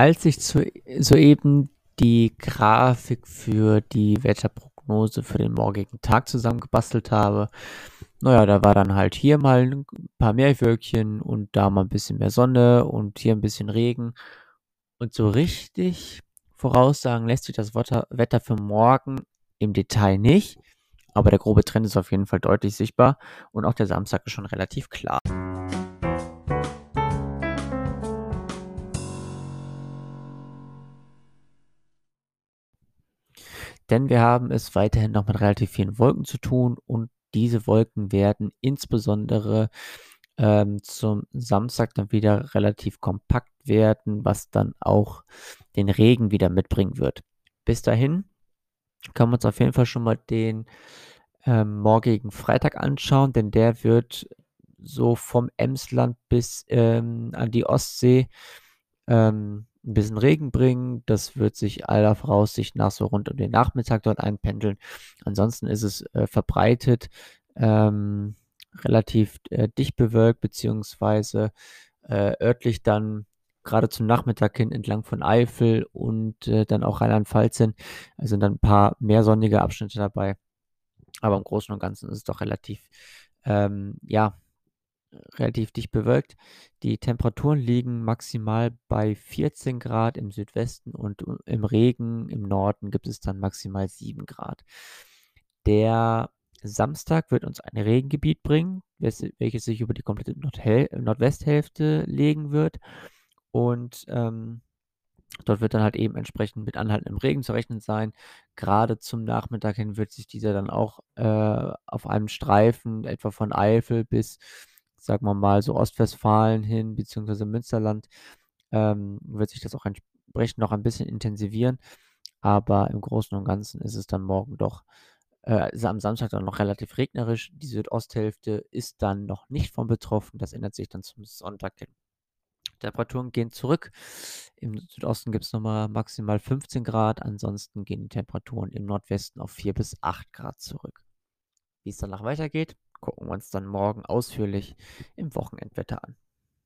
Als ich zu, soeben die Grafik für die Wetterprognose für den morgigen Tag zusammengebastelt habe, naja, da war dann halt hier mal ein paar Meerwölkchen und da mal ein bisschen mehr Sonne und hier ein bisschen Regen. Und so richtig voraussagen lässt sich das Wetter für morgen im Detail nicht. Aber der grobe Trend ist auf jeden Fall deutlich sichtbar und auch der Samstag ist schon relativ klar. Denn wir haben es weiterhin noch mit relativ vielen Wolken zu tun und diese Wolken werden insbesondere ähm, zum Samstag dann wieder relativ kompakt werden, was dann auch den Regen wieder mitbringen wird. Bis dahin können wir uns auf jeden Fall schon mal den ähm, morgigen Freitag anschauen, denn der wird so vom Emsland bis ähm, an die Ostsee ähm, ein bisschen Regen bringen. Das wird sich aller Voraussicht nach so rund um den Nachmittag dort einpendeln. Ansonsten ist es äh, verbreitet, ähm, relativ äh, dicht bewölkt, beziehungsweise äh, örtlich dann gerade zum Nachmittag hin entlang von Eifel und äh, dann auch Rheinland-Pfalz hin. Also dann ein paar mehr sonnige Abschnitte dabei. Aber im Großen und Ganzen ist es doch relativ, ähm, ja, relativ dicht bewölkt. Die Temperaturen liegen maximal bei 14 Grad im Südwesten und im Regen im Norden gibt es dann maximal 7 Grad. Der Samstag wird uns ein Regengebiet bringen, welches sich über die komplette Nordwesthälfte legen wird. Und ähm, dort wird dann halt eben entsprechend mit anhaltendem Regen zu rechnen sein. Gerade zum Nachmittag hin wird sich dieser dann auch äh, auf einem Streifen etwa von Eifel bis sagen wir mal, so Ostwestfalen hin, beziehungsweise Münsterland, ähm, wird sich das auch entsprechend noch ein bisschen intensivieren. Aber im Großen und Ganzen ist es dann morgen doch, äh, ist am Samstag dann noch relativ regnerisch. Die Südosthälfte ist dann noch nicht von betroffen. Das ändert sich dann zum Sonntag hin. Temperaturen gehen zurück. Im Südosten gibt es nochmal maximal 15 Grad. Ansonsten gehen die Temperaturen im Nordwesten auf 4 bis 8 Grad zurück. Wie es danach weitergeht, gucken wir uns dann morgen ausführlich im Wochenendwetter an.